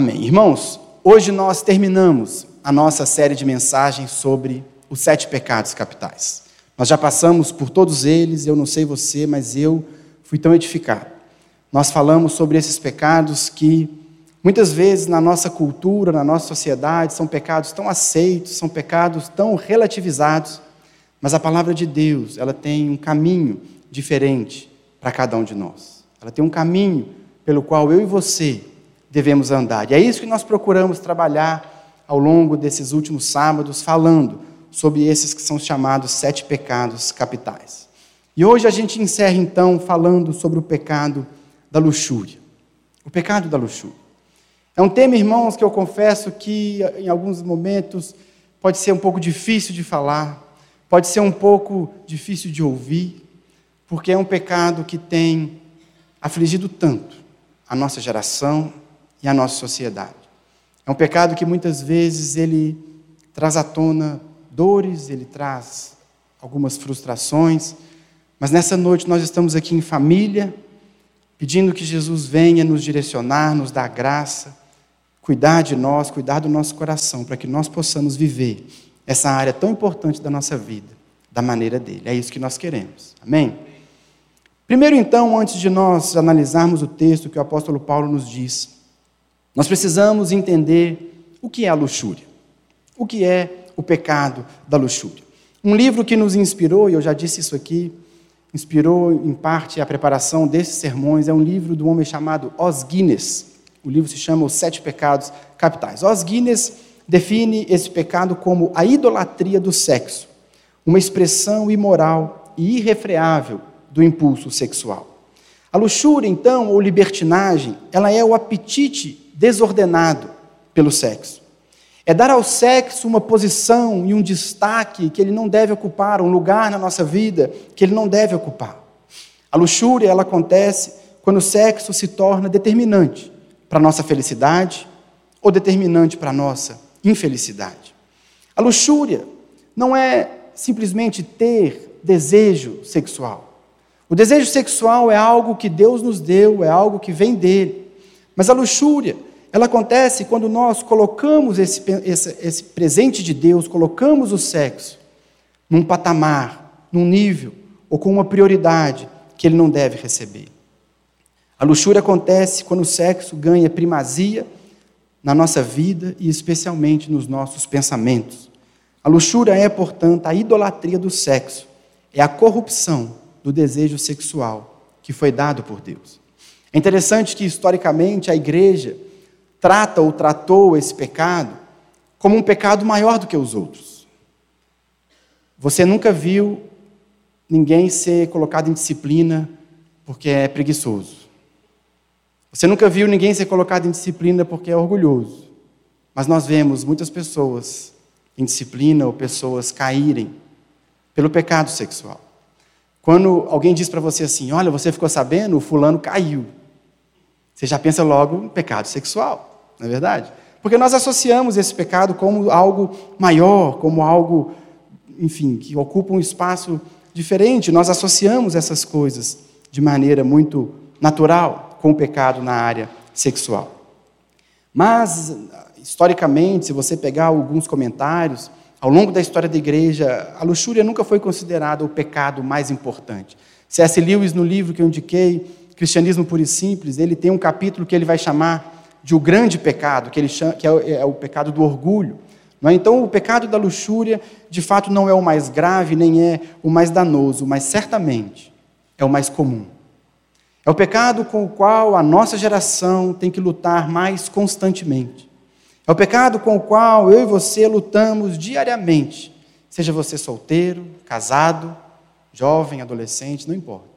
Amém. Irmãos, hoje nós terminamos a nossa série de mensagens sobre os sete pecados capitais. Nós já passamos por todos eles, eu não sei você, mas eu fui tão edificado. Nós falamos sobre esses pecados que muitas vezes na nossa cultura, na nossa sociedade, são pecados tão aceitos, são pecados tão relativizados, mas a palavra de Deus, ela tem um caminho diferente para cada um de nós. Ela tem um caminho pelo qual eu e você devemos andar. E é isso que nós procuramos trabalhar ao longo desses últimos sábados, falando sobre esses que são chamados sete pecados capitais. E hoje a gente encerra então falando sobre o pecado da luxúria. O pecado da luxúria. É um tema, irmãos, que eu confesso que em alguns momentos pode ser um pouco difícil de falar, pode ser um pouco difícil de ouvir, porque é um pecado que tem afligido tanto a nossa geração, e a nossa sociedade. É um pecado que muitas vezes ele traz à tona dores, ele traz algumas frustrações, mas nessa noite nós estamos aqui em família, pedindo que Jesus venha nos direcionar, nos dar graça, cuidar de nós, cuidar do nosso coração, para que nós possamos viver essa área tão importante da nossa vida, da maneira dele. É isso que nós queremos. Amém? Primeiro, então, antes de nós analisarmos o texto que o apóstolo Paulo nos diz, nós precisamos entender o que é a luxúria, o que é o pecado da luxúria. Um livro que nos inspirou, e eu já disse isso aqui, inspirou em parte a preparação desses sermões, é um livro um homem chamado Os Guinness. O livro se chama Os Sete Pecados Capitais. Os Guinness define esse pecado como a idolatria do sexo, uma expressão imoral e irrefreável do impulso sexual. A luxúria, então, ou libertinagem, ela é o apetite desordenado pelo sexo. É dar ao sexo uma posição e um destaque que ele não deve ocupar, um lugar na nossa vida que ele não deve ocupar. A luxúria, ela acontece quando o sexo se torna determinante para a nossa felicidade ou determinante para a nossa infelicidade. A luxúria não é simplesmente ter desejo sexual. O desejo sexual é algo que Deus nos deu, é algo que vem dele. Mas a luxúria ela acontece quando nós colocamos esse, esse, esse presente de Deus, colocamos o sexo num patamar, num nível ou com uma prioridade que ele não deve receber. A luxúria acontece quando o sexo ganha primazia na nossa vida e especialmente nos nossos pensamentos. A luxúria é, portanto, a idolatria do sexo, é a corrupção do desejo sexual que foi dado por Deus. É interessante que, historicamente, a igreja trata ou tratou esse pecado como um pecado maior do que os outros. Você nunca viu ninguém ser colocado em disciplina porque é preguiçoso. Você nunca viu ninguém ser colocado em disciplina porque é orgulhoso. Mas nós vemos muitas pessoas em disciplina ou pessoas caírem pelo pecado sexual. Quando alguém diz para você assim: Olha, você ficou sabendo, o fulano caiu. Você já pensa logo em pecado sexual não é verdade? Porque nós associamos esse pecado como algo maior, como algo, enfim, que ocupa um espaço diferente. Nós associamos essas coisas de maneira muito natural com o pecado na área sexual. Mas, historicamente, se você pegar alguns comentários, ao longo da história da igreja, a luxúria nunca foi considerada o pecado mais importante. C.S. Lewis, no livro que eu indiquei, Cristianismo Puro e Simples, ele tem um capítulo que ele vai chamar de o um grande pecado, que, ele chama, que é, o, é pecado do orgulho. É? Então, o pecado da luxúria, de fato, não é o mais grave, nem é o mais danoso, mas certamente é o mais comum. É o pecado com o qual a nossa geração tem que lutar mais constantemente. É o pecado com o qual eu e você lutamos diariamente, seja você solteiro, casado, jovem, adolescente, não importa.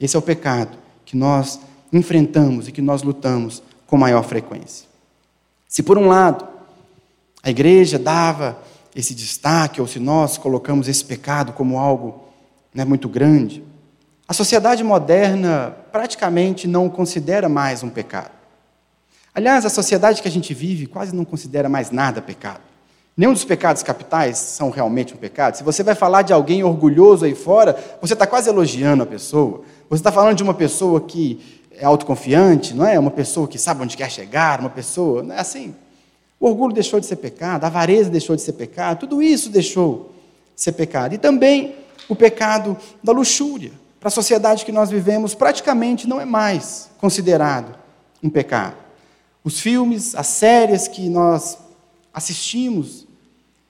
Esse é o pecado que nós enfrentamos e que nós lutamos com maior frequência. Se por um lado a igreja dava esse destaque, ou se nós colocamos esse pecado como algo né, muito grande, a sociedade moderna praticamente não considera mais um pecado. Aliás, a sociedade que a gente vive quase não considera mais nada pecado. Nenhum dos pecados capitais são realmente um pecado. Se você vai falar de alguém orgulhoso aí fora, você está quase elogiando a pessoa. Você está falando de uma pessoa que é autoconfiante, não é? Uma pessoa que sabe onde quer chegar, uma pessoa, não é assim? O orgulho deixou de ser pecado, a avareza deixou de ser pecado, tudo isso deixou de ser pecado. E também o pecado da luxúria. Para a sociedade que nós vivemos, praticamente não é mais considerado um pecado. Os filmes, as séries que nós assistimos,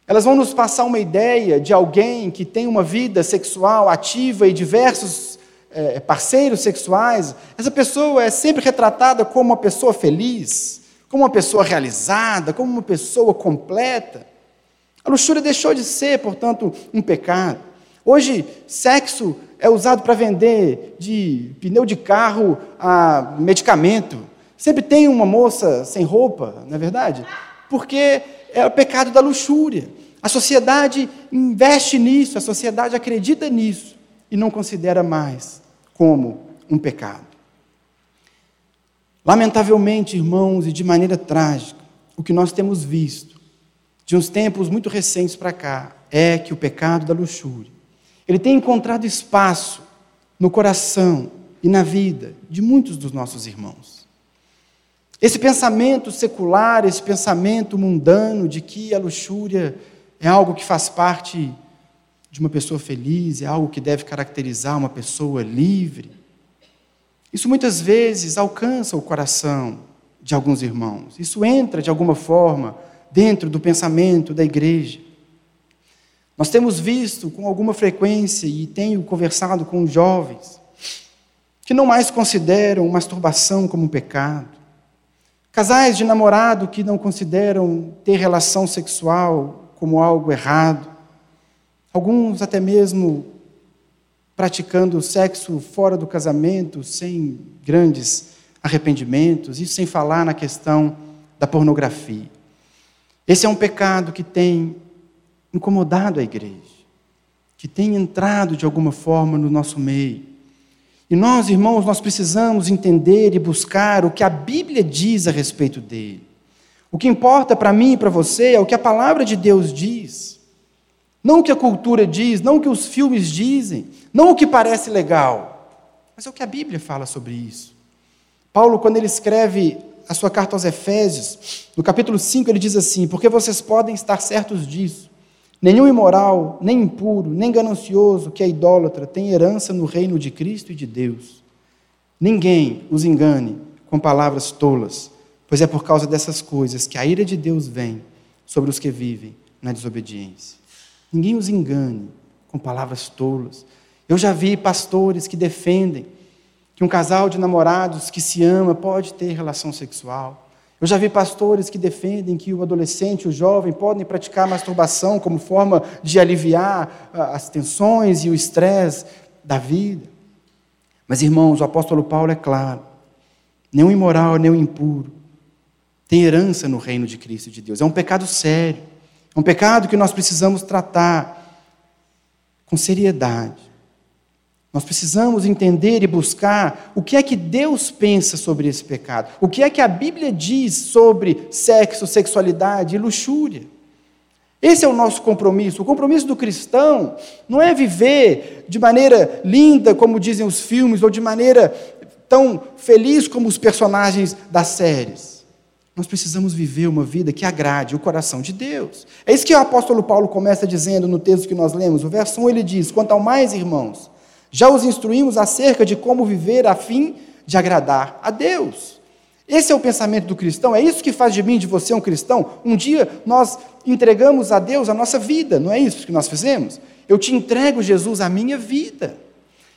elas vão nos passar uma ideia de alguém que tem uma vida sexual ativa e diversos é, parceiros sexuais. Essa pessoa é sempre retratada como uma pessoa feliz, como uma pessoa realizada, como uma pessoa completa. A luxúria deixou de ser, portanto, um pecado. Hoje, sexo é usado para vender de pneu de carro a medicamento. Sempre tem uma moça sem roupa, não é verdade? Porque é o pecado da luxúria. A sociedade investe nisso, a sociedade acredita nisso e não considera mais como um pecado. Lamentavelmente, irmãos, e de maneira trágica, o que nós temos visto de uns tempos muito recentes para cá é que o pecado da luxúria, ele tem encontrado espaço no coração e na vida de muitos dos nossos irmãos. Esse pensamento secular, esse pensamento mundano de que a luxúria é algo que faz parte de uma pessoa feliz, é algo que deve caracterizar uma pessoa livre. Isso muitas vezes alcança o coração de alguns irmãos. Isso entra de alguma forma dentro do pensamento da igreja. Nós temos visto com alguma frequência e tenho conversado com jovens que não mais consideram masturbação como um pecado Casais de namorado que não consideram ter relação sexual como algo errado. Alguns até mesmo praticando sexo fora do casamento, sem grandes arrependimentos, isso sem falar na questão da pornografia. Esse é um pecado que tem incomodado a igreja, que tem entrado de alguma forma no nosso meio. E nós, irmãos, nós precisamos entender e buscar o que a Bíblia diz a respeito dele. O que importa para mim e para você é o que a palavra de Deus diz. Não o que a cultura diz, não o que os filmes dizem, não o que parece legal, mas é o que a Bíblia fala sobre isso. Paulo, quando ele escreve a sua carta aos Efésios, no capítulo 5, ele diz assim: Porque vocês podem estar certos disso Nenhum imoral, nem impuro, nem ganancioso que é idólatra tem herança no reino de Cristo e de Deus. Ninguém os engane com palavras tolas, pois é por causa dessas coisas que a ira de Deus vem sobre os que vivem na desobediência. Ninguém os engane com palavras tolas. Eu já vi pastores que defendem que um casal de namorados que se ama pode ter relação sexual. Eu já vi pastores que defendem que o adolescente, o jovem, podem praticar masturbação como forma de aliviar ah, as tensões e o estresse da vida. Mas, irmãos, o apóstolo Paulo é claro: o imoral, o impuro tem herança no reino de Cristo e de Deus. É um pecado sério. É um pecado que nós precisamos tratar com seriedade. Nós precisamos entender e buscar o que é que Deus pensa sobre esse pecado, o que é que a Bíblia diz sobre sexo, sexualidade e luxúria. Esse é o nosso compromisso. O compromisso do cristão não é viver de maneira linda, como dizem os filmes, ou de maneira tão feliz como os personagens das séries. Nós precisamos viver uma vida que agrade o coração de Deus. É isso que o apóstolo Paulo começa dizendo no texto que nós lemos. O verso 1 ele diz: Quanto ao mais, irmãos, já os instruímos acerca de como viver a fim de agradar a Deus. Esse é o pensamento do cristão, é isso que faz de mim, de você, um cristão. Um dia nós entregamos a Deus a nossa vida, não é isso que nós fizemos? Eu te entrego, Jesus, a minha vida.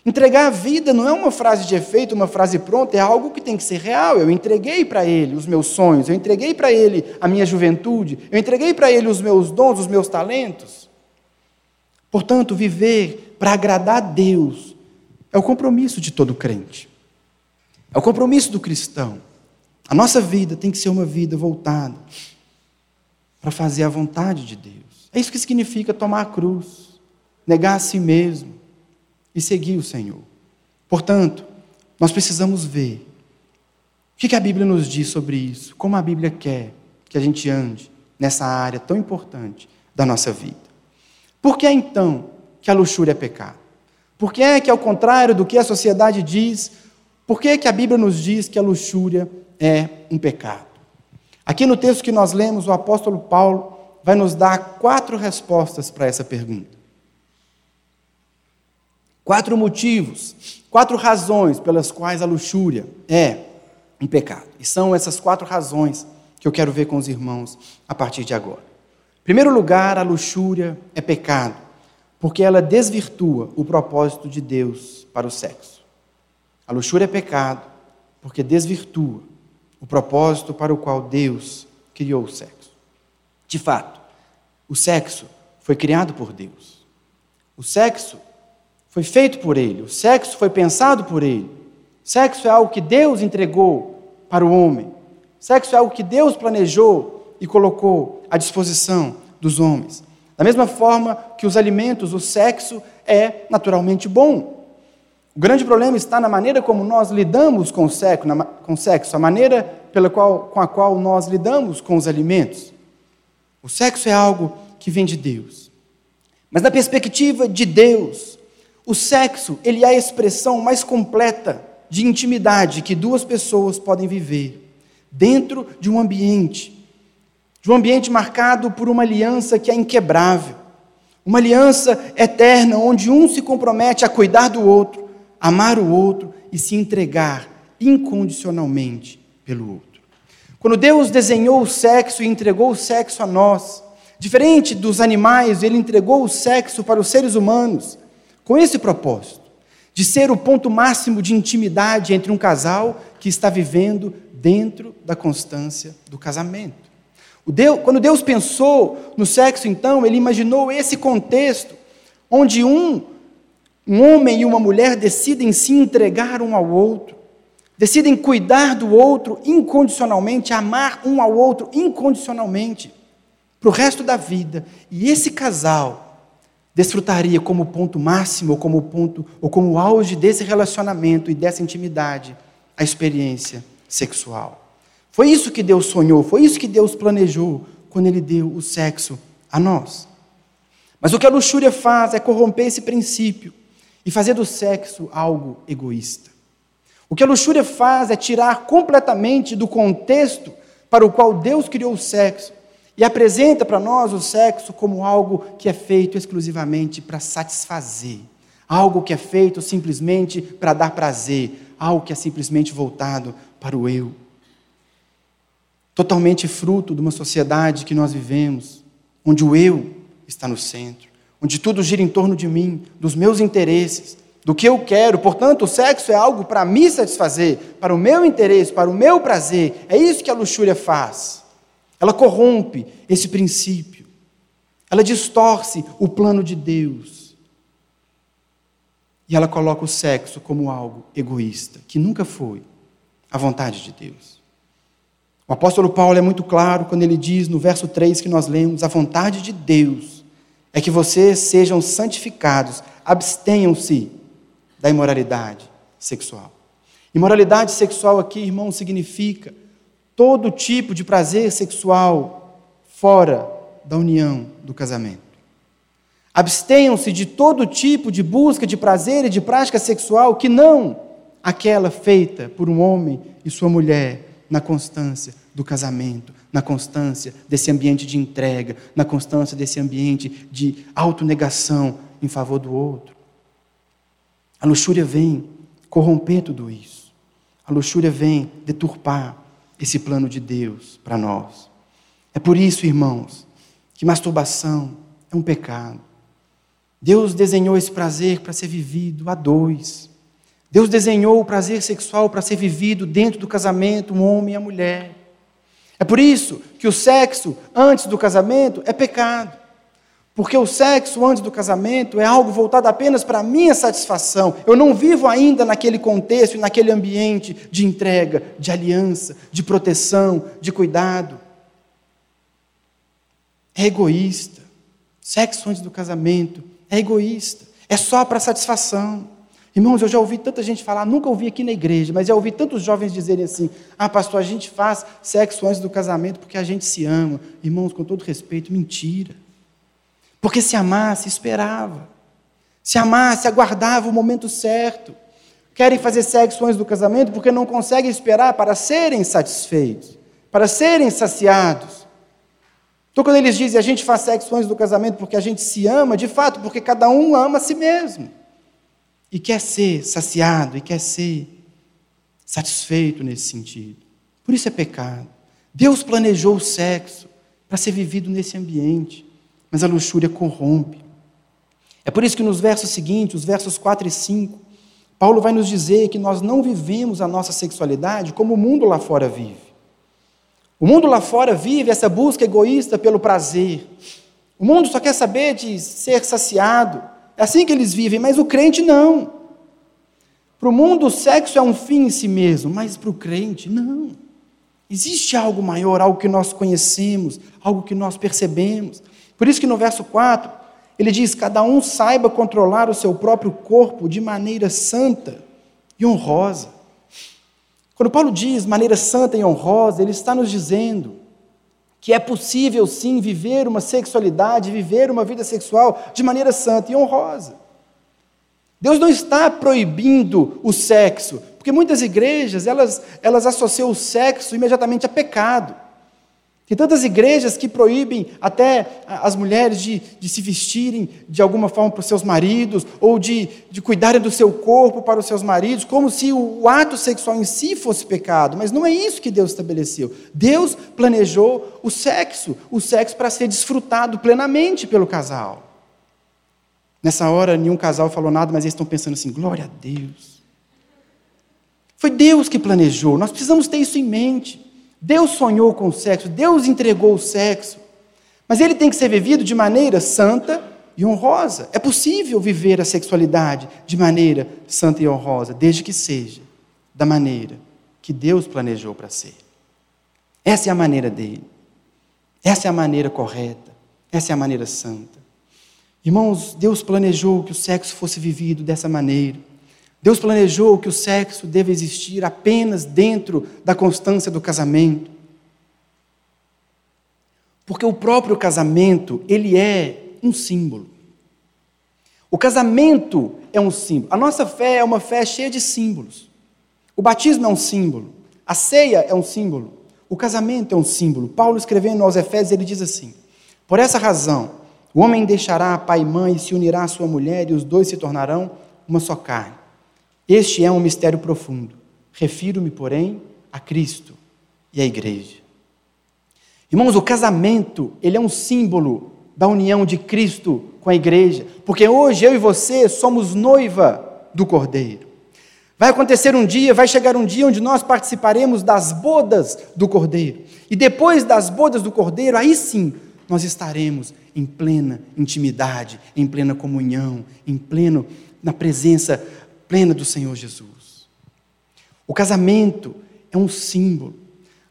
Entregar a vida não é uma frase de efeito, uma frase pronta, é algo que tem que ser real. Eu entreguei para Ele os meus sonhos, eu entreguei para Ele a minha juventude, eu entreguei para Ele os meus dons, os meus talentos. Portanto, viver para agradar a Deus é o compromisso de todo crente. É o compromisso do cristão. A nossa vida tem que ser uma vida voltada para fazer a vontade de Deus. É isso que significa tomar a cruz, negar a si mesmo e seguir o Senhor. Portanto, nós precisamos ver o que a Bíblia nos diz sobre isso, como a Bíblia quer que a gente ande nessa área tão importante da nossa vida. Por que então que a luxúria é pecado? Por que é que, ao contrário do que a sociedade diz, Por que, que a Bíblia nos diz que a luxúria é um pecado? Aqui no texto que nós lemos, o apóstolo Paulo vai nos dar quatro respostas para essa pergunta. Quatro motivos, quatro razões pelas quais a luxúria é um pecado. E são essas quatro razões que eu quero ver com os irmãos a partir de agora. Em primeiro lugar, a luxúria é pecado, porque ela desvirtua o propósito de Deus para o sexo. A luxúria é pecado, porque desvirtua o propósito para o qual Deus criou o sexo. De fato, o sexo foi criado por Deus. O sexo foi feito por Ele. O sexo foi pensado por Ele. Sexo é algo que Deus entregou para o homem. Sexo é algo que Deus planejou e colocou à disposição dos homens. Da mesma forma que os alimentos, o sexo é naturalmente bom. O grande problema está na maneira como nós lidamos com o sexo, na, com o sexo a maneira pela qual, com a qual nós lidamos com os alimentos. O sexo é algo que vem de Deus. Mas na perspectiva de Deus, o sexo ele é a expressão mais completa de intimidade que duas pessoas podem viver dentro de um ambiente, de um ambiente marcado por uma aliança que é inquebrável, uma aliança eterna onde um se compromete a cuidar do outro amar o outro e se entregar incondicionalmente pelo outro. Quando Deus desenhou o sexo e entregou o sexo a nós, diferente dos animais, ele entregou o sexo para os seres humanos, com esse propósito, de ser o ponto máximo de intimidade entre um casal que está vivendo dentro da constância do casamento. Deus, quando Deus pensou no sexo, então, ele imaginou esse contexto, onde um um homem e uma mulher decidem se entregar um ao outro, decidem cuidar do outro incondicionalmente, amar um ao outro incondicionalmente, para o resto da vida. E esse casal desfrutaria como ponto máximo, ou como ponto, ou como auge desse relacionamento e dessa intimidade, a experiência sexual. Foi isso que Deus sonhou, foi isso que Deus planejou quando Ele deu o sexo a nós. Mas o que a luxúria faz é corromper esse princípio e fazer do sexo algo egoísta. O que a luxúria faz é tirar completamente do contexto para o qual Deus criou o sexo e apresenta para nós o sexo como algo que é feito exclusivamente para satisfazer, algo que é feito simplesmente para dar prazer, algo que é simplesmente voltado para o eu. Totalmente fruto de uma sociedade que nós vivemos, onde o eu está no centro onde tudo gira em torno de mim, dos meus interesses, do que eu quero. Portanto, o sexo é algo para me satisfazer, para o meu interesse, para o meu prazer. É isso que a luxúria faz. Ela corrompe esse princípio. Ela distorce o plano de Deus. E ela coloca o sexo como algo egoísta, que nunca foi a vontade de Deus. O apóstolo Paulo é muito claro quando ele diz no verso 3 que nós lemos: a vontade de Deus é que vocês sejam santificados, abstenham-se da imoralidade sexual. Imoralidade sexual aqui, irmão, significa todo tipo de prazer sexual fora da união do casamento. Abstenham-se de todo tipo de busca de prazer e de prática sexual que não aquela feita por um homem e sua mulher na constância do casamento, na constância desse ambiente de entrega, na constância desse ambiente de autonegação em favor do outro. A luxúria vem corromper tudo isso. A luxúria vem deturpar esse plano de Deus para nós. É por isso, irmãos, que masturbação é um pecado. Deus desenhou esse prazer para ser vivido a dois. Deus desenhou o prazer sexual para ser vivido dentro do casamento, um homem e a mulher. É por isso que o sexo antes do casamento é pecado. Porque o sexo antes do casamento é algo voltado apenas para a minha satisfação. Eu não vivo ainda naquele contexto e naquele ambiente de entrega, de aliança, de proteção, de cuidado. É egoísta. Sexo antes do casamento é egoísta. É só para satisfação. Irmãos, eu já ouvi tanta gente falar, nunca ouvi aqui na igreja, mas já ouvi tantos jovens dizerem assim: ah, pastor, a gente faz sexo antes do casamento porque a gente se ama. Irmãos, com todo respeito, mentira. Porque se amasse, esperava. Se amasse, aguardava o momento certo. querem fazer sexo antes do casamento porque não conseguem esperar para serem satisfeitos, para serem saciados. Então, quando eles dizem a gente faz sexo antes do casamento porque a gente se ama, de fato, porque cada um ama a si mesmo e quer ser saciado e quer ser satisfeito nesse sentido. Por isso é pecado. Deus planejou o sexo para ser vivido nesse ambiente, mas a luxúria corrompe. É por isso que nos versos seguintes, os versos 4 e 5, Paulo vai nos dizer que nós não vivemos a nossa sexualidade como o mundo lá fora vive. O mundo lá fora vive essa busca egoísta pelo prazer. O mundo só quer saber de ser saciado. É assim que eles vivem, mas o crente não. Para o mundo, o sexo é um fim em si mesmo, mas para o crente, não. Existe algo maior, algo que nós conhecemos, algo que nós percebemos. Por isso que no verso 4, ele diz: Cada um saiba controlar o seu próprio corpo de maneira santa e honrosa. Quando Paulo diz maneira santa e honrosa, ele está nos dizendo que é possível sim viver uma sexualidade, viver uma vida sexual de maneira santa e honrosa. Deus não está proibindo o sexo, porque muitas igrejas elas, elas associam o sexo imediatamente a pecado. Tem tantas igrejas que proíbem até as mulheres de, de se vestirem de alguma forma para os seus maridos, ou de, de cuidarem do seu corpo para os seus maridos, como se o, o ato sexual em si fosse pecado. Mas não é isso que Deus estabeleceu. Deus planejou o sexo, o sexo para ser desfrutado plenamente pelo casal. Nessa hora, nenhum casal falou nada, mas eles estão pensando assim: glória a Deus. Foi Deus que planejou, nós precisamos ter isso em mente. Deus sonhou com o sexo, Deus entregou o sexo, mas ele tem que ser vivido de maneira santa e honrosa. É possível viver a sexualidade de maneira santa e honrosa, desde que seja da maneira que Deus planejou para ser. Essa é a maneira dele. Essa é a maneira correta. Essa é a maneira santa. Irmãos, Deus planejou que o sexo fosse vivido dessa maneira. Deus planejou que o sexo deve existir apenas dentro da constância do casamento. Porque o próprio casamento, ele é um símbolo. O casamento é um símbolo. A nossa fé é uma fé cheia de símbolos. O batismo é um símbolo. A ceia é um símbolo. O casamento é um símbolo. Paulo escrevendo aos Efésios, ele diz assim: Por essa razão, o homem deixará pai e mãe e se unirá à sua mulher, e os dois se tornarão uma só carne. Este é um mistério profundo. Refiro-me, porém, a Cristo e à igreja. Irmãos, o casamento, ele é um símbolo da união de Cristo com a igreja, porque hoje eu e você somos noiva do Cordeiro. Vai acontecer um dia, vai chegar um dia onde nós participaremos das bodas do Cordeiro. E depois das bodas do Cordeiro, aí sim, nós estaremos em plena intimidade, em plena comunhão, em pleno na presença plena do Senhor Jesus. O casamento é um símbolo.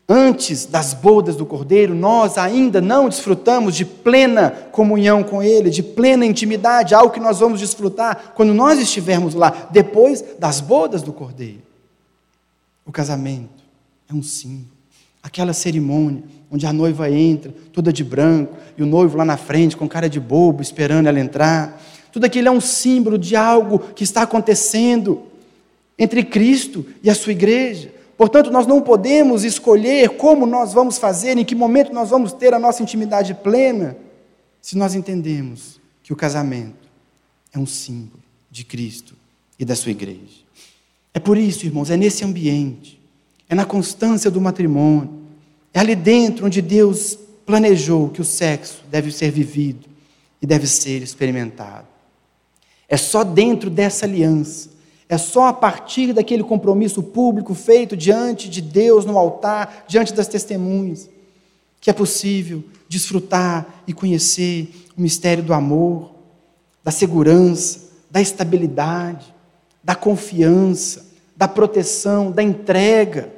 Antes das bodas do Cordeiro, nós ainda não desfrutamos de plena comunhão com Ele, de plena intimidade, algo que nós vamos desfrutar quando nós estivermos lá, depois das bodas do Cordeiro. O casamento é um símbolo. Aquela cerimônia onde a noiva entra, toda de branco, e o noivo lá na frente, com cara de bobo, esperando ela entrar. Tudo aquilo é um símbolo de algo que está acontecendo entre Cristo e a sua igreja. Portanto, nós não podemos escolher como nós vamos fazer, em que momento nós vamos ter a nossa intimidade plena, se nós entendemos que o casamento é um símbolo de Cristo e da sua igreja. É por isso, irmãos, é nesse ambiente, é na constância do matrimônio, é ali dentro onde Deus planejou que o sexo deve ser vivido e deve ser experimentado. É só dentro dessa aliança, é só a partir daquele compromisso público feito diante de Deus no altar, diante das testemunhas, que é possível desfrutar e conhecer o mistério do amor, da segurança, da estabilidade, da confiança, da proteção, da entrega.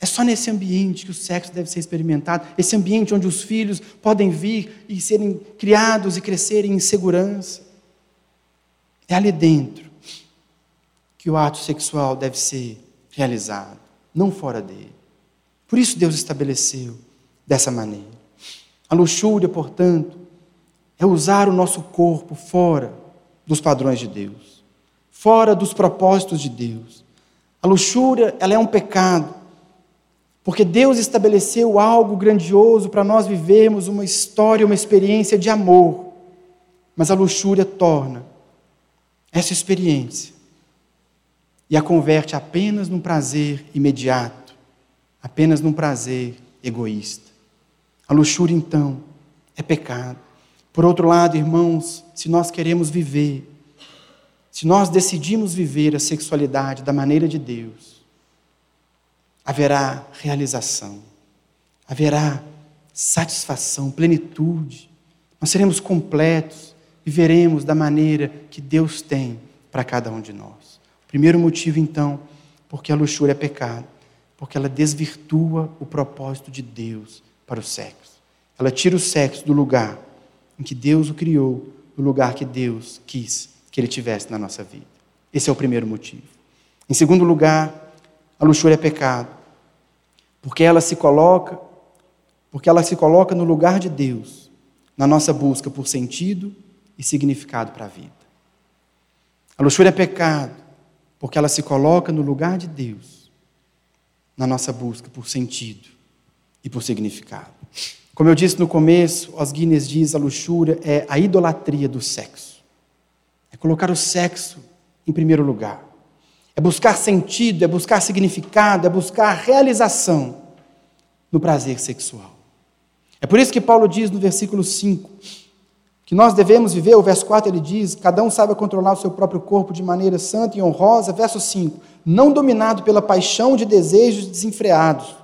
É só nesse ambiente que o sexo deve ser experimentado, esse ambiente onde os filhos podem vir e serem criados e crescerem em segurança. É ali dentro que o ato sexual deve ser realizado, não fora dele. Por isso Deus estabeleceu dessa maneira. A luxúria, portanto, é usar o nosso corpo fora dos padrões de Deus, fora dos propósitos de Deus. A luxúria, ela é um pecado, porque Deus estabeleceu algo grandioso para nós vivermos uma história, uma experiência de amor. Mas a luxúria torna essa experiência e a converte apenas num prazer imediato, apenas num prazer egoísta. A luxúria, então, é pecado. Por outro lado, irmãos, se nós queremos viver, se nós decidimos viver a sexualidade da maneira de Deus, haverá realização, haverá satisfação, plenitude, nós seremos completos, viveremos da maneira que Deus tem para cada um de nós. Primeiro motivo, então, porque a luxúria é pecado, porque ela desvirtua o propósito de Deus para o sexo. Ela tira o sexo do lugar em que Deus o criou, do lugar que Deus quis que ele tivesse na nossa vida. Esse é o primeiro motivo. Em segundo lugar, a luxúria é pecado, porque ela se coloca, porque ela se coloca no lugar de Deus, na nossa busca por sentido e significado para a vida. A luxúria é pecado, porque ela se coloca no lugar de Deus, na nossa busca por sentido e por significado. Como eu disse no começo, Os Guinness diz a luxúria é a idolatria do sexo. É colocar o sexo em primeiro lugar. É buscar sentido, é buscar significado, é buscar realização no prazer sexual. É por isso que Paulo diz no versículo 5 que nós devemos viver, o verso 4 ele diz: cada um saiba controlar o seu próprio corpo de maneira santa e honrosa. Verso 5: não dominado pela paixão de desejos desenfreados,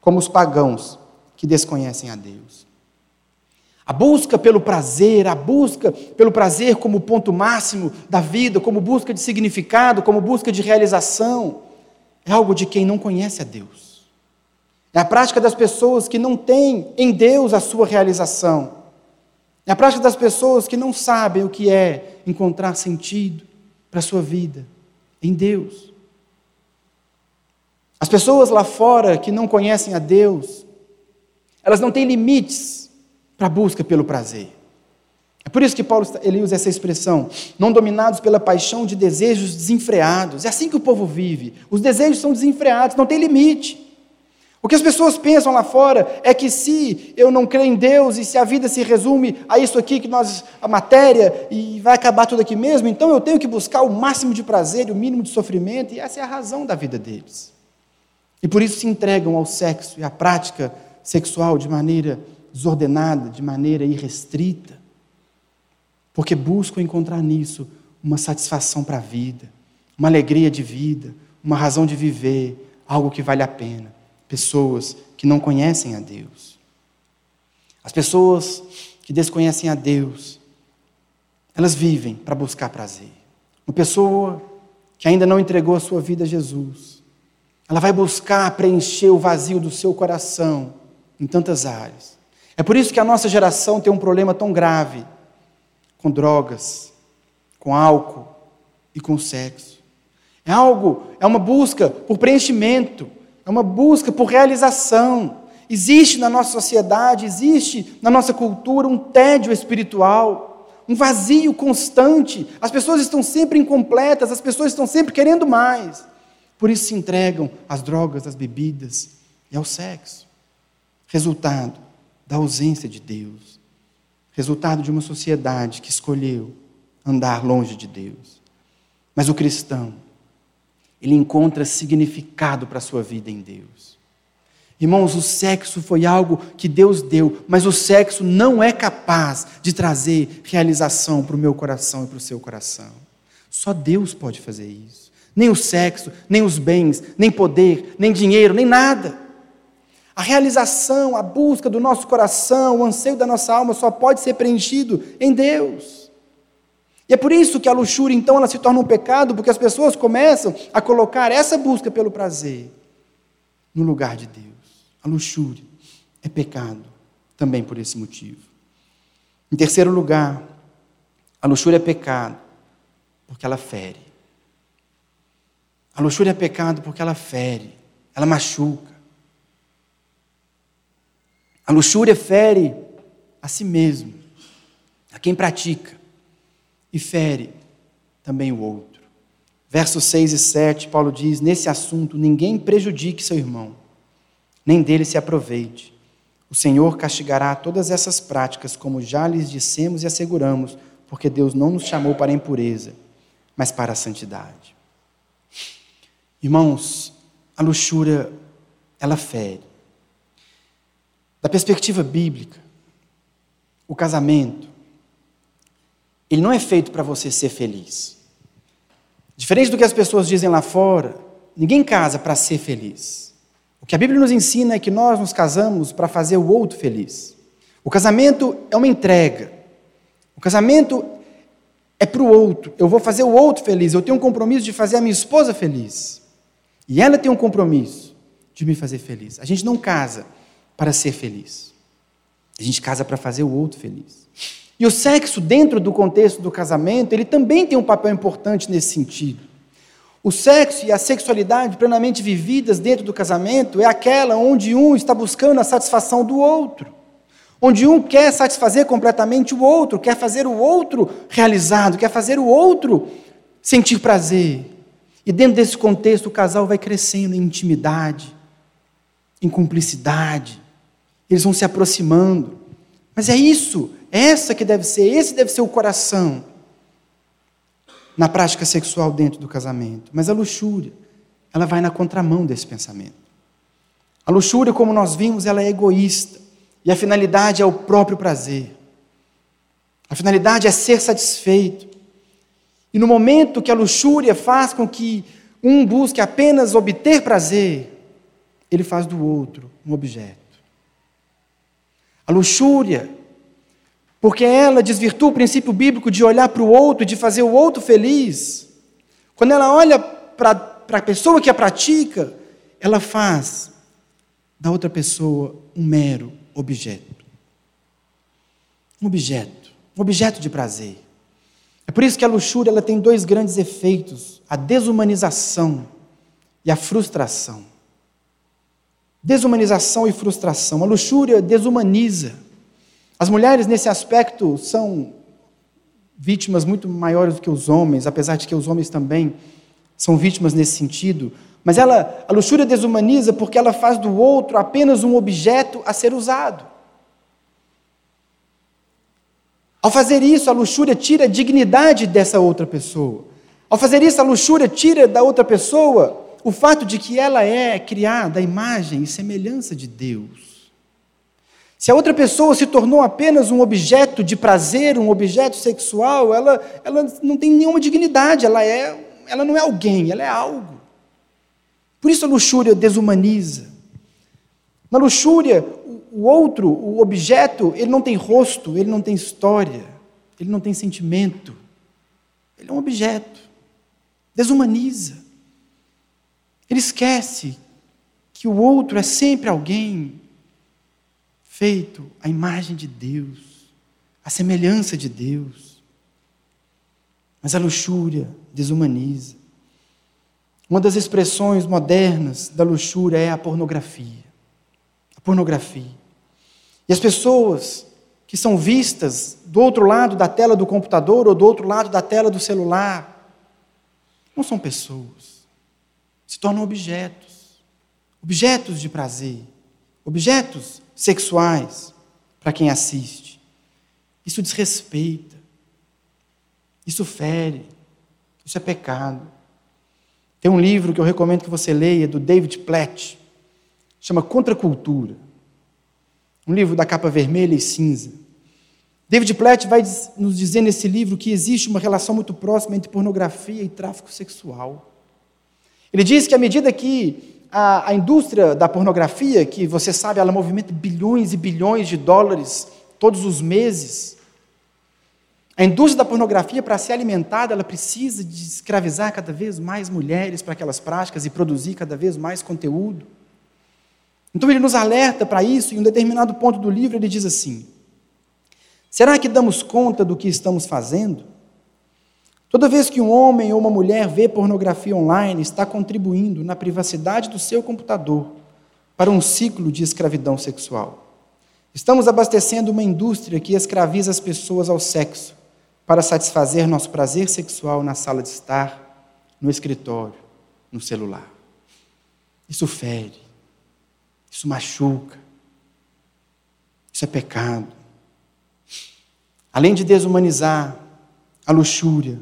como os pagãos que desconhecem a Deus. A busca pelo prazer, a busca pelo prazer como ponto máximo da vida, como busca de significado, como busca de realização, é algo de quem não conhece a Deus. É a prática das pessoas que não têm em Deus a sua realização. É a prática das pessoas que não sabem o que é encontrar sentido para a sua vida em Deus. As pessoas lá fora que não conhecem a Deus, elas não têm limites para a busca pelo prazer. É por isso que Paulo ele usa essa expressão, não dominados pela paixão de desejos desenfreados. É assim que o povo vive. Os desejos são desenfreados, não tem limite. O que as pessoas pensam lá fora é que se eu não creio em Deus e se a vida se resume a isso aqui que nós a matéria e vai acabar tudo aqui mesmo, então eu tenho que buscar o máximo de prazer e o mínimo de sofrimento e essa é a razão da vida deles. E por isso se entregam ao sexo e à prática sexual de maneira desordenada, de maneira irrestrita, porque buscam encontrar nisso uma satisfação para a vida, uma alegria de vida, uma razão de viver, algo que vale a pena. Pessoas que não conhecem a Deus. As pessoas que desconhecem a Deus, elas vivem para buscar prazer. Uma pessoa que ainda não entregou a sua vida a Jesus, ela vai buscar preencher o vazio do seu coração em tantas áreas. É por isso que a nossa geração tem um problema tão grave com drogas, com álcool e com sexo. É algo, é uma busca por preenchimento, é uma busca por realização. Existe na nossa sociedade, existe na nossa cultura um tédio espiritual, um vazio constante. As pessoas estão sempre incompletas, as pessoas estão sempre querendo mais. Por isso se entregam às drogas, às bebidas e ao sexo resultado da ausência de Deus, resultado de uma sociedade que escolheu andar longe de Deus. Mas o cristão, ele encontra significado para a sua vida em Deus. Irmãos, o sexo foi algo que Deus deu, mas o sexo não é capaz de trazer realização para o meu coração e para o seu coração. Só Deus pode fazer isso. Nem o sexo, nem os bens, nem poder, nem dinheiro, nem nada. A realização, a busca do nosso coração, o anseio da nossa alma só pode ser preenchido em Deus. E é por isso que a luxúria, então, ela se torna um pecado, porque as pessoas começam a colocar essa busca pelo prazer no lugar de Deus. A luxúria é pecado também por esse motivo. Em terceiro lugar, a luxúria é pecado porque ela fere. A luxúria é pecado porque ela fere, ela machuca. A luxúria fere a si mesmo, a quem pratica, e fere também o outro. Versos 6 e 7, Paulo diz: Nesse assunto, ninguém prejudique seu irmão, nem dele se aproveite. O Senhor castigará todas essas práticas, como já lhes dissemos e asseguramos, porque Deus não nos chamou para a impureza, mas para a santidade. Irmãos, a luxúria, ela fere. Da perspectiva bíblica, o casamento, ele não é feito para você ser feliz. Diferente do que as pessoas dizem lá fora, ninguém casa para ser feliz. O que a Bíblia nos ensina é que nós nos casamos para fazer o outro feliz. O casamento é uma entrega. O casamento é para o outro. Eu vou fazer o outro feliz. Eu tenho um compromisso de fazer a minha esposa feliz. E ela tem um compromisso de me fazer feliz. A gente não casa para ser feliz. A gente casa para fazer o outro feliz. E o sexo, dentro do contexto do casamento, ele também tem um papel importante nesse sentido. O sexo e a sexualidade plenamente vividas dentro do casamento é aquela onde um está buscando a satisfação do outro. Onde um quer satisfazer completamente o outro, quer fazer o outro realizado, quer fazer o outro sentir prazer. E dentro desse contexto, o casal vai crescendo em intimidade, em cumplicidade, eles vão se aproximando. Mas é isso, essa que deve ser, esse deve ser o coração na prática sexual dentro do casamento. Mas a luxúria, ela vai na contramão desse pensamento. A luxúria, como nós vimos, ela é egoísta. E a finalidade é o próprio prazer. A finalidade é ser satisfeito. E no momento que a luxúria faz com que um busque apenas obter prazer, ele faz do outro um objeto. A luxúria, porque ela desvirtua o princípio bíblico de olhar para o outro, de fazer o outro feliz. Quando ela olha para a pessoa que a pratica, ela faz da outra pessoa um mero objeto. Um objeto, um objeto de prazer. É por isso que a luxúria ela tem dois grandes efeitos: a desumanização e a frustração. Desumanização e frustração. A luxúria desumaniza. As mulheres, nesse aspecto, são vítimas muito maiores do que os homens, apesar de que os homens também são vítimas nesse sentido. Mas ela, a luxúria desumaniza porque ela faz do outro apenas um objeto a ser usado. Ao fazer isso, a luxúria tira a dignidade dessa outra pessoa. Ao fazer isso, a luxúria tira da outra pessoa o fato de que ela é criada à imagem e semelhança de Deus. Se a outra pessoa se tornou apenas um objeto de prazer, um objeto sexual, ela, ela não tem nenhuma dignidade, ela, é, ela não é alguém, ela é algo. Por isso a luxúria desumaniza. Na luxúria, o outro, o objeto, ele não tem rosto, ele não tem história, ele não tem sentimento. Ele é um objeto. Desumaniza. Ele esquece que o outro é sempre alguém feito à imagem de Deus, à semelhança de Deus. Mas a luxúria desumaniza. Uma das expressões modernas da luxúria é a pornografia. A pornografia. E as pessoas que são vistas do outro lado da tela do computador ou do outro lado da tela do celular não são pessoas se tornam objetos objetos de prazer, objetos sexuais para quem assiste. Isso desrespeita, isso fere, isso é pecado. Tem um livro que eu recomendo que você leia, do David Platt, chama Contra a Cultura. Um livro da capa vermelha e cinza. David Platt vai nos dizer nesse livro que existe uma relação muito próxima entre pornografia e tráfico sexual. Ele diz que à medida que a, a indústria da pornografia, que você sabe, ela movimenta bilhões e bilhões de dólares todos os meses, a indústria da pornografia, para ser alimentada, ela precisa de escravizar cada vez mais mulheres para aquelas práticas e produzir cada vez mais conteúdo. Então ele nos alerta para isso, e em um determinado ponto do livro ele diz assim: Será que damos conta do que estamos fazendo? Toda vez que um homem ou uma mulher vê pornografia online, está contribuindo na privacidade do seu computador para um ciclo de escravidão sexual. Estamos abastecendo uma indústria que escraviza as pessoas ao sexo para satisfazer nosso prazer sexual na sala de estar, no escritório, no celular. Isso fere, isso machuca, isso é pecado. Além de desumanizar, a luxúria,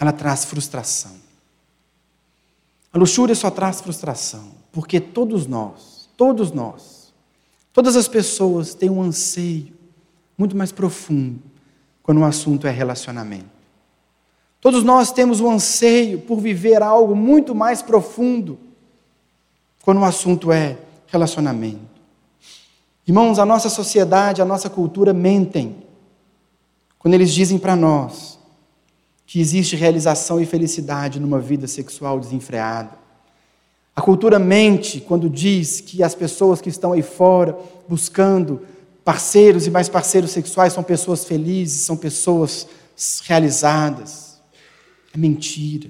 ela traz frustração. A luxúria só traz frustração, porque todos nós, todos nós, todas as pessoas têm um anseio muito mais profundo quando o assunto é relacionamento. Todos nós temos um anseio por viver algo muito mais profundo quando o assunto é relacionamento. Irmãos, a nossa sociedade, a nossa cultura mentem quando eles dizem para nós que existe realização e felicidade numa vida sexual desenfreada. A cultura mente quando diz que as pessoas que estão aí fora buscando parceiros e mais parceiros sexuais são pessoas felizes, são pessoas realizadas. É mentira.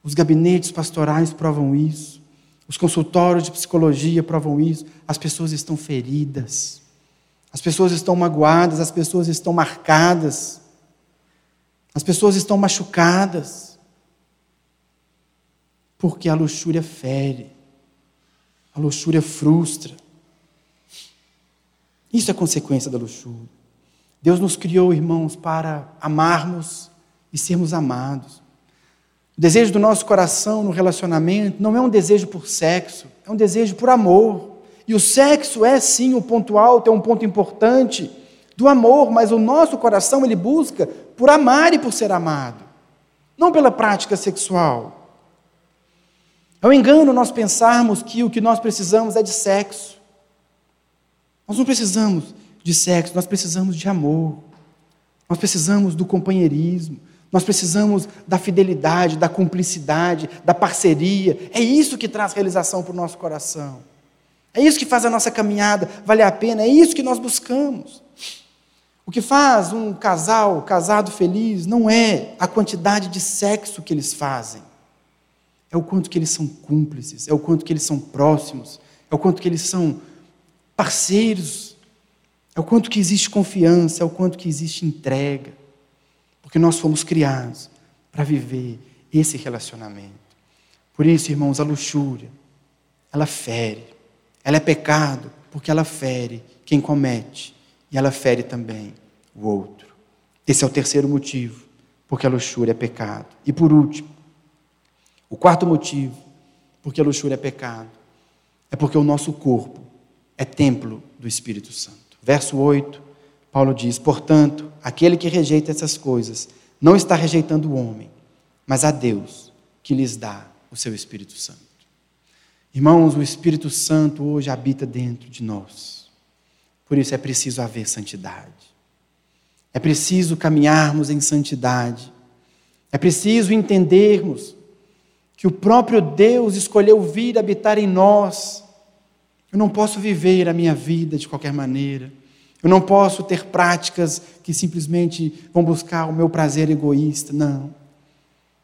Os gabinetes pastorais provam isso. Os consultórios de psicologia provam isso. As pessoas estão feridas. As pessoas estão magoadas, as pessoas estão marcadas. As pessoas estão machucadas. Porque a luxúria fere. A luxúria frustra. Isso é consequência da luxúria. Deus nos criou, irmãos, para amarmos e sermos amados. O desejo do nosso coração no relacionamento não é um desejo por sexo, é um desejo por amor. E o sexo é sim o ponto alto, é um ponto importante do amor, mas o nosso coração ele busca por amar e por ser amado, não pela prática sexual. É um engano nós pensarmos que o que nós precisamos é de sexo. Nós não precisamos de sexo, nós precisamos de amor. Nós precisamos do companheirismo. Nós precisamos da fidelidade, da cumplicidade, da parceria. É isso que traz realização para o nosso coração. É isso que faz a nossa caminhada valer a pena. É isso que nós buscamos. O que faz um casal casado feliz não é a quantidade de sexo que eles fazem. É o quanto que eles são cúmplices, é o quanto que eles são próximos, é o quanto que eles são parceiros, é o quanto que existe confiança, é o quanto que existe entrega. Porque nós fomos criados para viver esse relacionamento. Por isso, irmãos, a luxúria, ela fere. Ela é pecado porque ela fere quem comete e ela fere também o outro. Esse é o terceiro motivo, porque a luxúria é pecado. E por último, o quarto motivo, porque a luxúria é pecado, é porque o nosso corpo é templo do Espírito Santo. Verso 8, Paulo diz: Portanto, aquele que rejeita essas coisas não está rejeitando o homem, mas a Deus que lhes dá o seu Espírito Santo. Irmãos, o Espírito Santo hoje habita dentro de nós. Por isso é preciso haver santidade. É preciso caminharmos em santidade. É preciso entendermos que o próprio Deus escolheu vir habitar em nós eu não posso viver a minha vida de qualquer maneira. Eu não posso ter práticas que simplesmente vão buscar o meu prazer egoísta. Não.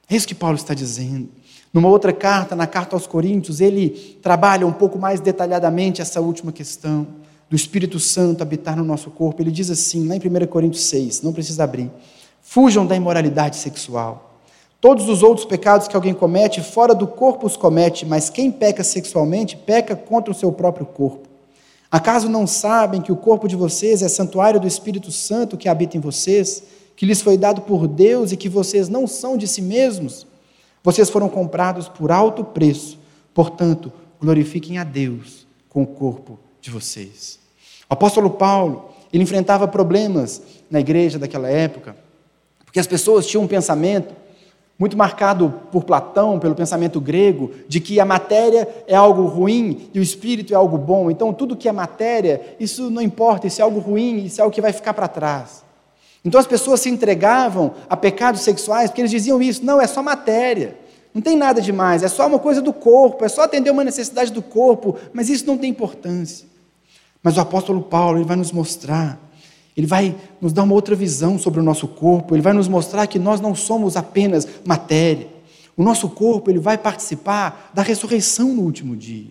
É isso que Paulo está dizendo. Numa outra carta, na carta aos Coríntios, ele trabalha um pouco mais detalhadamente essa última questão do Espírito Santo habitar no nosso corpo. Ele diz assim, lá em 1 Coríntios 6, não precisa abrir: Fujam da imoralidade sexual. Todos os outros pecados que alguém comete, fora do corpo os comete, mas quem peca sexualmente, peca contra o seu próprio corpo. Acaso não sabem que o corpo de vocês é santuário do Espírito Santo que habita em vocês, que lhes foi dado por Deus e que vocês não são de si mesmos? Vocês foram comprados por alto preço, portanto, glorifiquem a Deus com o corpo de vocês. O apóstolo Paulo, ele enfrentava problemas na igreja daquela época, porque as pessoas tinham um pensamento muito marcado por Platão, pelo pensamento grego, de que a matéria é algo ruim e o espírito é algo bom. Então, tudo que é matéria, isso não importa, isso é algo ruim, isso é algo que vai ficar para trás. Então, as pessoas se entregavam a pecados sexuais porque eles diziam isso: não, é só matéria, não tem nada demais, é só uma coisa do corpo, é só atender uma necessidade do corpo, mas isso não tem importância. Mas o apóstolo Paulo ele vai nos mostrar ele vai nos dar uma outra visão sobre o nosso corpo, ele vai nos mostrar que nós não somos apenas matéria. O nosso corpo ele vai participar da ressurreição no último dia.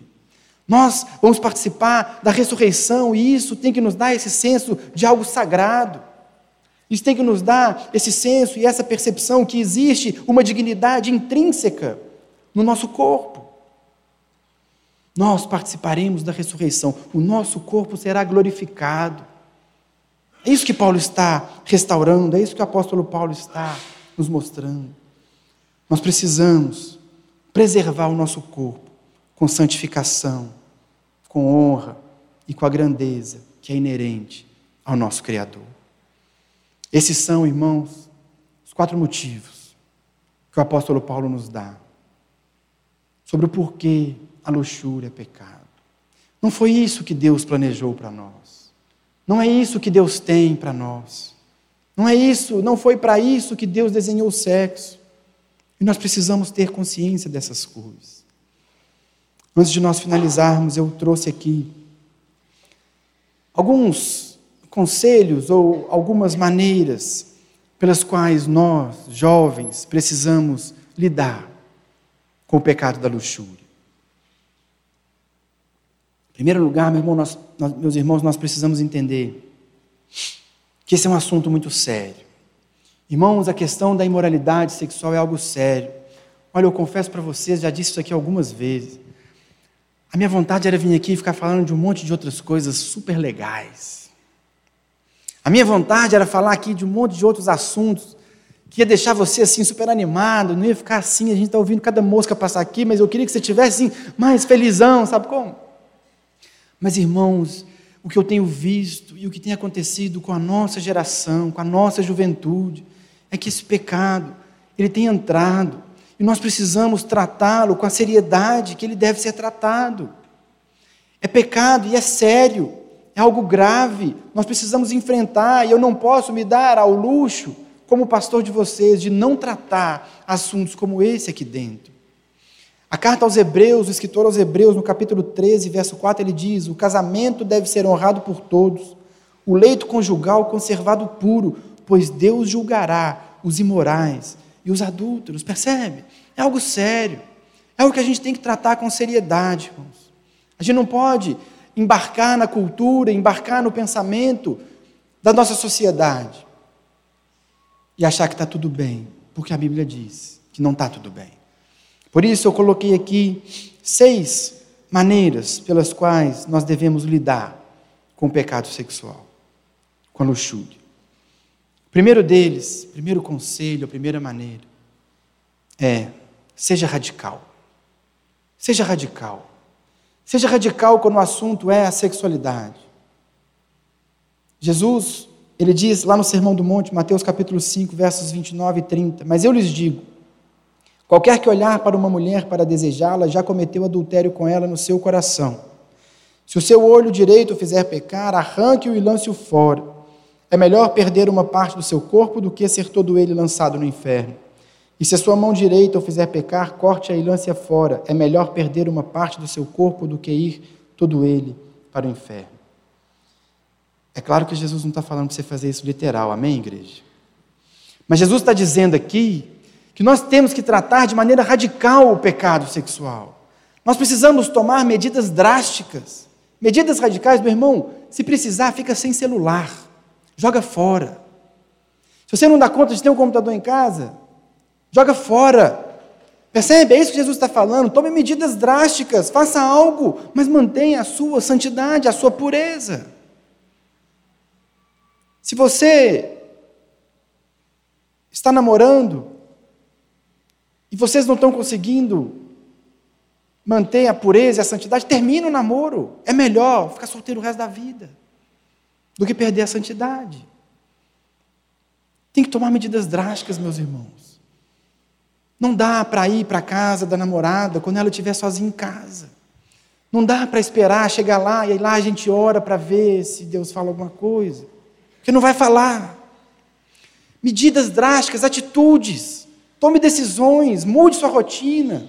Nós vamos participar da ressurreição e isso tem que nos dar esse senso de algo sagrado. Isso tem que nos dar esse senso e essa percepção que existe uma dignidade intrínseca no nosso corpo. Nós participaremos da ressurreição, o nosso corpo será glorificado. É isso que Paulo está restaurando, é isso que o apóstolo Paulo está nos mostrando. Nós precisamos preservar o nosso corpo com santificação, com honra e com a grandeza que é inerente ao nosso Criador. Esses são, irmãos, os quatro motivos que o apóstolo Paulo nos dá sobre o porquê a luxúria é pecado. Não foi isso que Deus planejou para nós. Não é isso que Deus tem para nós. Não é isso, não foi para isso que Deus desenhou o sexo. E nós precisamos ter consciência dessas coisas. Antes de nós finalizarmos, eu trouxe aqui alguns conselhos ou algumas maneiras pelas quais nós, jovens, precisamos lidar com o pecado da luxúria. Primeiro lugar, meu irmão, nós, nós, meus irmãos, nós precisamos entender que esse é um assunto muito sério. Irmãos, a questão da imoralidade sexual é algo sério. Olha, eu confesso para vocês, já disse isso aqui algumas vezes. A minha vontade era vir aqui e ficar falando de um monte de outras coisas super legais. A minha vontade era falar aqui de um monte de outros assuntos que ia deixar você assim super animado, não ia ficar assim, a gente está ouvindo cada mosca passar aqui, mas eu queria que você estivesse assim, mais felizão, sabe como? Mas irmãos, o que eu tenho visto e o que tem acontecido com a nossa geração, com a nossa juventude, é que esse pecado, ele tem entrado, e nós precisamos tratá-lo com a seriedade que ele deve ser tratado. É pecado e é sério, é algo grave, nós precisamos enfrentar, e eu não posso me dar ao luxo, como pastor de vocês, de não tratar assuntos como esse aqui dentro. A carta aos Hebreus, o escritor aos Hebreus, no capítulo 13, verso 4, ele diz: O casamento deve ser honrado por todos, o leito conjugal conservado puro, pois Deus julgará os imorais e os adúlteros. Percebe? É algo sério. É algo que a gente tem que tratar com seriedade, irmãos. A gente não pode embarcar na cultura, embarcar no pensamento da nossa sociedade e achar que está tudo bem, porque a Bíblia diz que não está tudo bem. Por isso eu coloquei aqui seis maneiras pelas quais nós devemos lidar com o pecado sexual, com a luxúria. O primeiro deles, o primeiro conselho, a primeira maneira, é seja radical. Seja radical. Seja radical quando o assunto é a sexualidade. Jesus, ele diz lá no Sermão do Monte, Mateus capítulo 5, versos 29 e 30, mas eu lhes digo, qualquer que olhar para uma mulher para desejá-la, já cometeu adultério com ela no seu coração. Se o seu olho direito fizer pecar, arranque-o e lance-o fora. É melhor perder uma parte do seu corpo do que ser todo ele lançado no inferno. E se a sua mão direita o fizer pecar, corte-a e lance-a fora. É melhor perder uma parte do seu corpo do que ir todo ele para o inferno. É claro que Jesus não está falando para você fazer isso literal, amém, igreja? Mas Jesus está dizendo aqui que nós temos que tratar de maneira radical o pecado sexual. Nós precisamos tomar medidas drásticas. Medidas radicais, meu irmão, se precisar, fica sem celular joga fora. Se você não dá conta de ter um computador em casa, joga fora. Percebe? É isso que Jesus está falando. Tome medidas drásticas, faça algo, mas mantenha a sua santidade, a sua pureza. Se você está namorando e vocês não estão conseguindo manter a pureza e a santidade, termine o namoro. É melhor ficar solteiro o resto da vida do que perder a santidade. Tem que tomar medidas drásticas, meus irmãos. Não dá para ir para a casa da namorada quando ela estiver sozinha em casa. Não dá para esperar chegar lá e aí lá a gente ora para ver se Deus fala alguma coisa. Porque não vai falar. Medidas drásticas, atitudes. Tome decisões, mude sua rotina.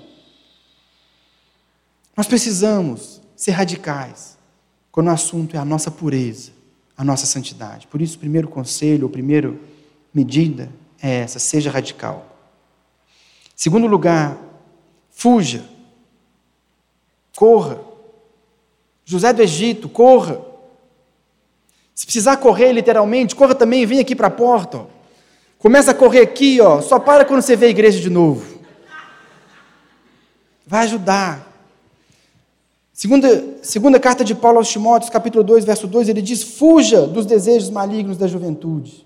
Nós precisamos ser radicais quando o assunto é a nossa pureza a nossa santidade. Por isso, o primeiro conselho, a primeira medida é essa: seja radical. Segundo lugar, fuja. Corra. José do Egito, corra. Se precisar correr literalmente, corra também, vem aqui para a porta. Ó. Começa a correr aqui, ó. Só para quando você vê a igreja de novo. Vai ajudar. Segunda, segunda carta de Paulo aos Timóteos, capítulo 2, verso 2, ele diz: Fuja dos desejos malignos da juventude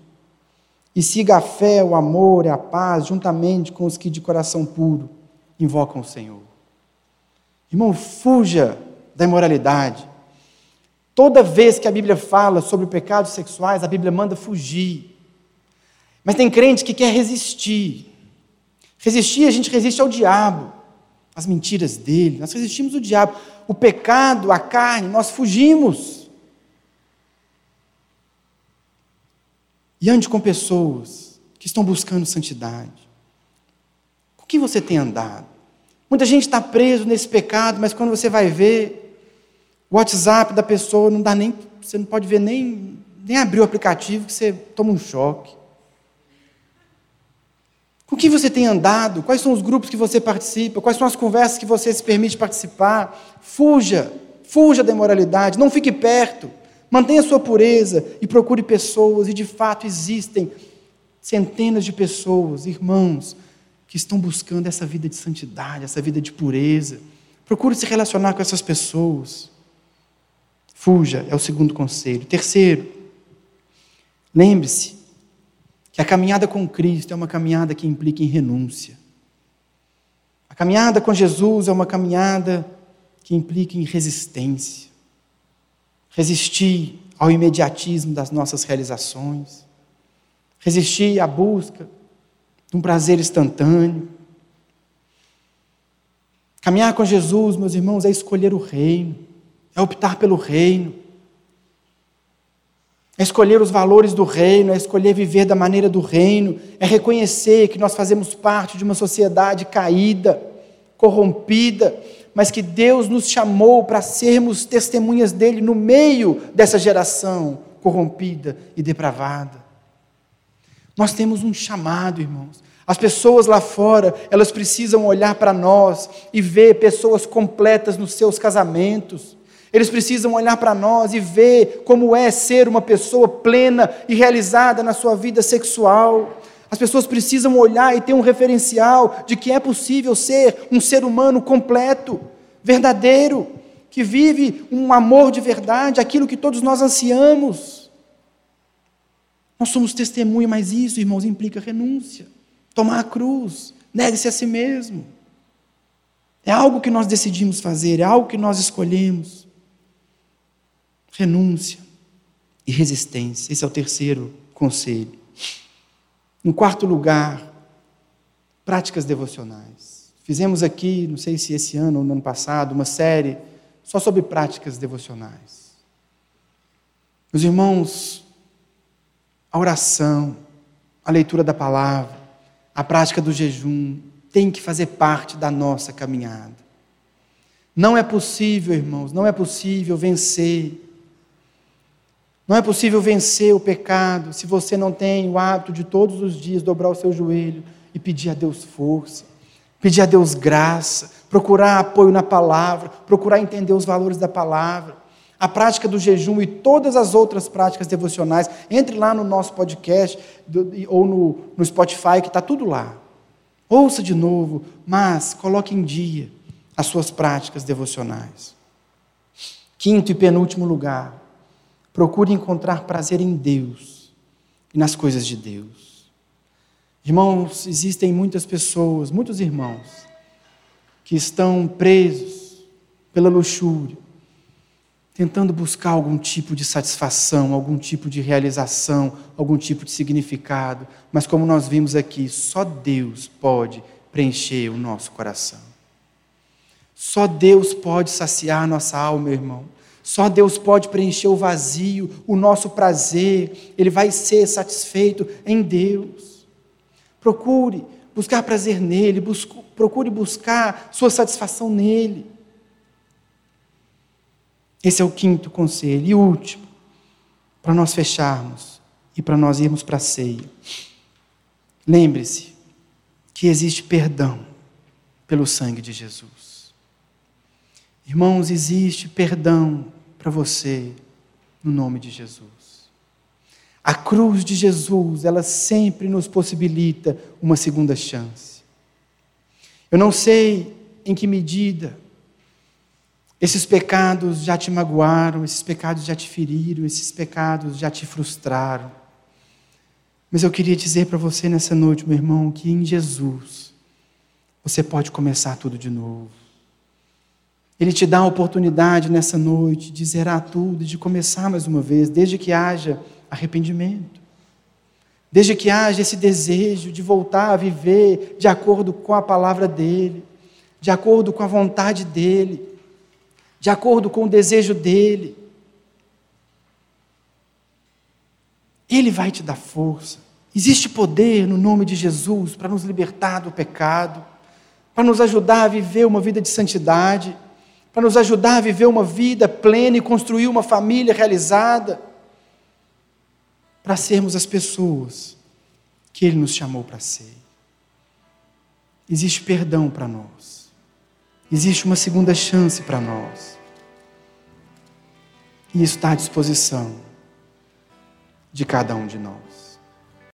e siga a fé, o amor e a paz, juntamente com os que de coração puro invocam o Senhor. Irmão, fuja da imoralidade. Toda vez que a Bíblia fala sobre pecados sexuais, a Bíblia manda fugir. Mas tem crente que quer resistir. Resistir, a gente resiste ao diabo, às mentiras dele, nós resistimos ao diabo. O pecado, a carne, nós fugimos. E ande com pessoas que estão buscando santidade. Com quem você tem andado? Muita gente está preso nesse pecado, mas quando você vai ver, o WhatsApp da pessoa não dá nem. Você não pode ver nem, nem abrir o aplicativo que você toma um choque. Com quem você tem andado? Quais são os grupos que você participa? Quais são as conversas que você se permite participar? Fuja, fuja da imoralidade, não fique perto. Mantenha sua pureza e procure pessoas, e de fato existem centenas de pessoas, irmãos, que estão buscando essa vida de santidade, essa vida de pureza. Procure se relacionar com essas pessoas. Fuja, é o segundo conselho. Terceiro, lembre-se que a caminhada com Cristo é uma caminhada que implica em renúncia. A caminhada com Jesus é uma caminhada que implica em resistência resistir ao imediatismo das nossas realizações, resistir à busca de um prazer instantâneo. Caminhar com Jesus, meus irmãos, é escolher o reino, é optar pelo reino, é escolher os valores do reino, é escolher viver da maneira do reino, é reconhecer que nós fazemos parte de uma sociedade caída, corrompida, mas que Deus nos chamou para sermos testemunhas dele no meio dessa geração corrompida e depravada. Nós temos um chamado, irmãos. As pessoas lá fora, elas precisam olhar para nós e ver pessoas completas nos seus casamentos. Eles precisam olhar para nós e ver como é ser uma pessoa plena e realizada na sua vida sexual. As pessoas precisam olhar e ter um referencial de que é possível ser um ser humano completo, verdadeiro, que vive um amor de verdade, aquilo que todos nós ansiamos. Nós somos testemunha, mas isso, irmãos, implica renúncia. Tomar a cruz, negue-se a si mesmo. É algo que nós decidimos fazer, é algo que nós escolhemos. Renúncia e resistência. Esse é o terceiro conselho. Em quarto lugar, práticas devocionais. Fizemos aqui, não sei se esse ano ou no ano passado, uma série só sobre práticas devocionais. Meus irmãos, a oração, a leitura da palavra, a prática do jejum tem que fazer parte da nossa caminhada. Não é possível, irmãos, não é possível vencer não é possível vencer o pecado se você não tem o hábito de todos os dias dobrar o seu joelho e pedir a Deus força, pedir a Deus graça, procurar apoio na palavra, procurar entender os valores da palavra. A prática do jejum e todas as outras práticas devocionais, entre lá no nosso podcast ou no, no Spotify, que está tudo lá. Ouça de novo, mas coloque em dia as suas práticas devocionais. Quinto e penúltimo lugar, Procure encontrar prazer em Deus e nas coisas de Deus. Irmãos, existem muitas pessoas, muitos irmãos, que estão presos pela luxúria, tentando buscar algum tipo de satisfação, algum tipo de realização, algum tipo de significado, mas como nós vimos aqui, só Deus pode preencher o nosso coração. Só Deus pode saciar nossa alma, meu irmão. Só Deus pode preencher o vazio, o nosso prazer, Ele vai ser satisfeito em Deus. Procure buscar prazer nele, procure buscar sua satisfação nele. Esse é o quinto conselho. E último, para nós fecharmos e para nós irmos para a ceia. Lembre-se que existe perdão pelo sangue de Jesus. Irmãos, existe perdão para você no nome de Jesus. A cruz de Jesus, ela sempre nos possibilita uma segunda chance. Eu não sei em que medida esses pecados já te magoaram, esses pecados já te feriram, esses pecados já te frustraram. Mas eu queria dizer para você nessa noite, meu irmão, que em Jesus você pode começar tudo de novo. Ele te dá a oportunidade nessa noite de zerar tudo, de começar mais uma vez, desde que haja arrependimento. Desde que haja esse desejo de voltar a viver de acordo com a palavra dele, de acordo com a vontade dele, de acordo com o desejo dele. Ele vai te dar força. Existe poder no nome de Jesus para nos libertar do pecado, para nos ajudar a viver uma vida de santidade para nos ajudar a viver uma vida plena e construir uma família realizada, para sermos as pessoas que Ele nos chamou para ser. Existe perdão para nós, existe uma segunda chance para nós, e isso está à disposição de cada um de nós.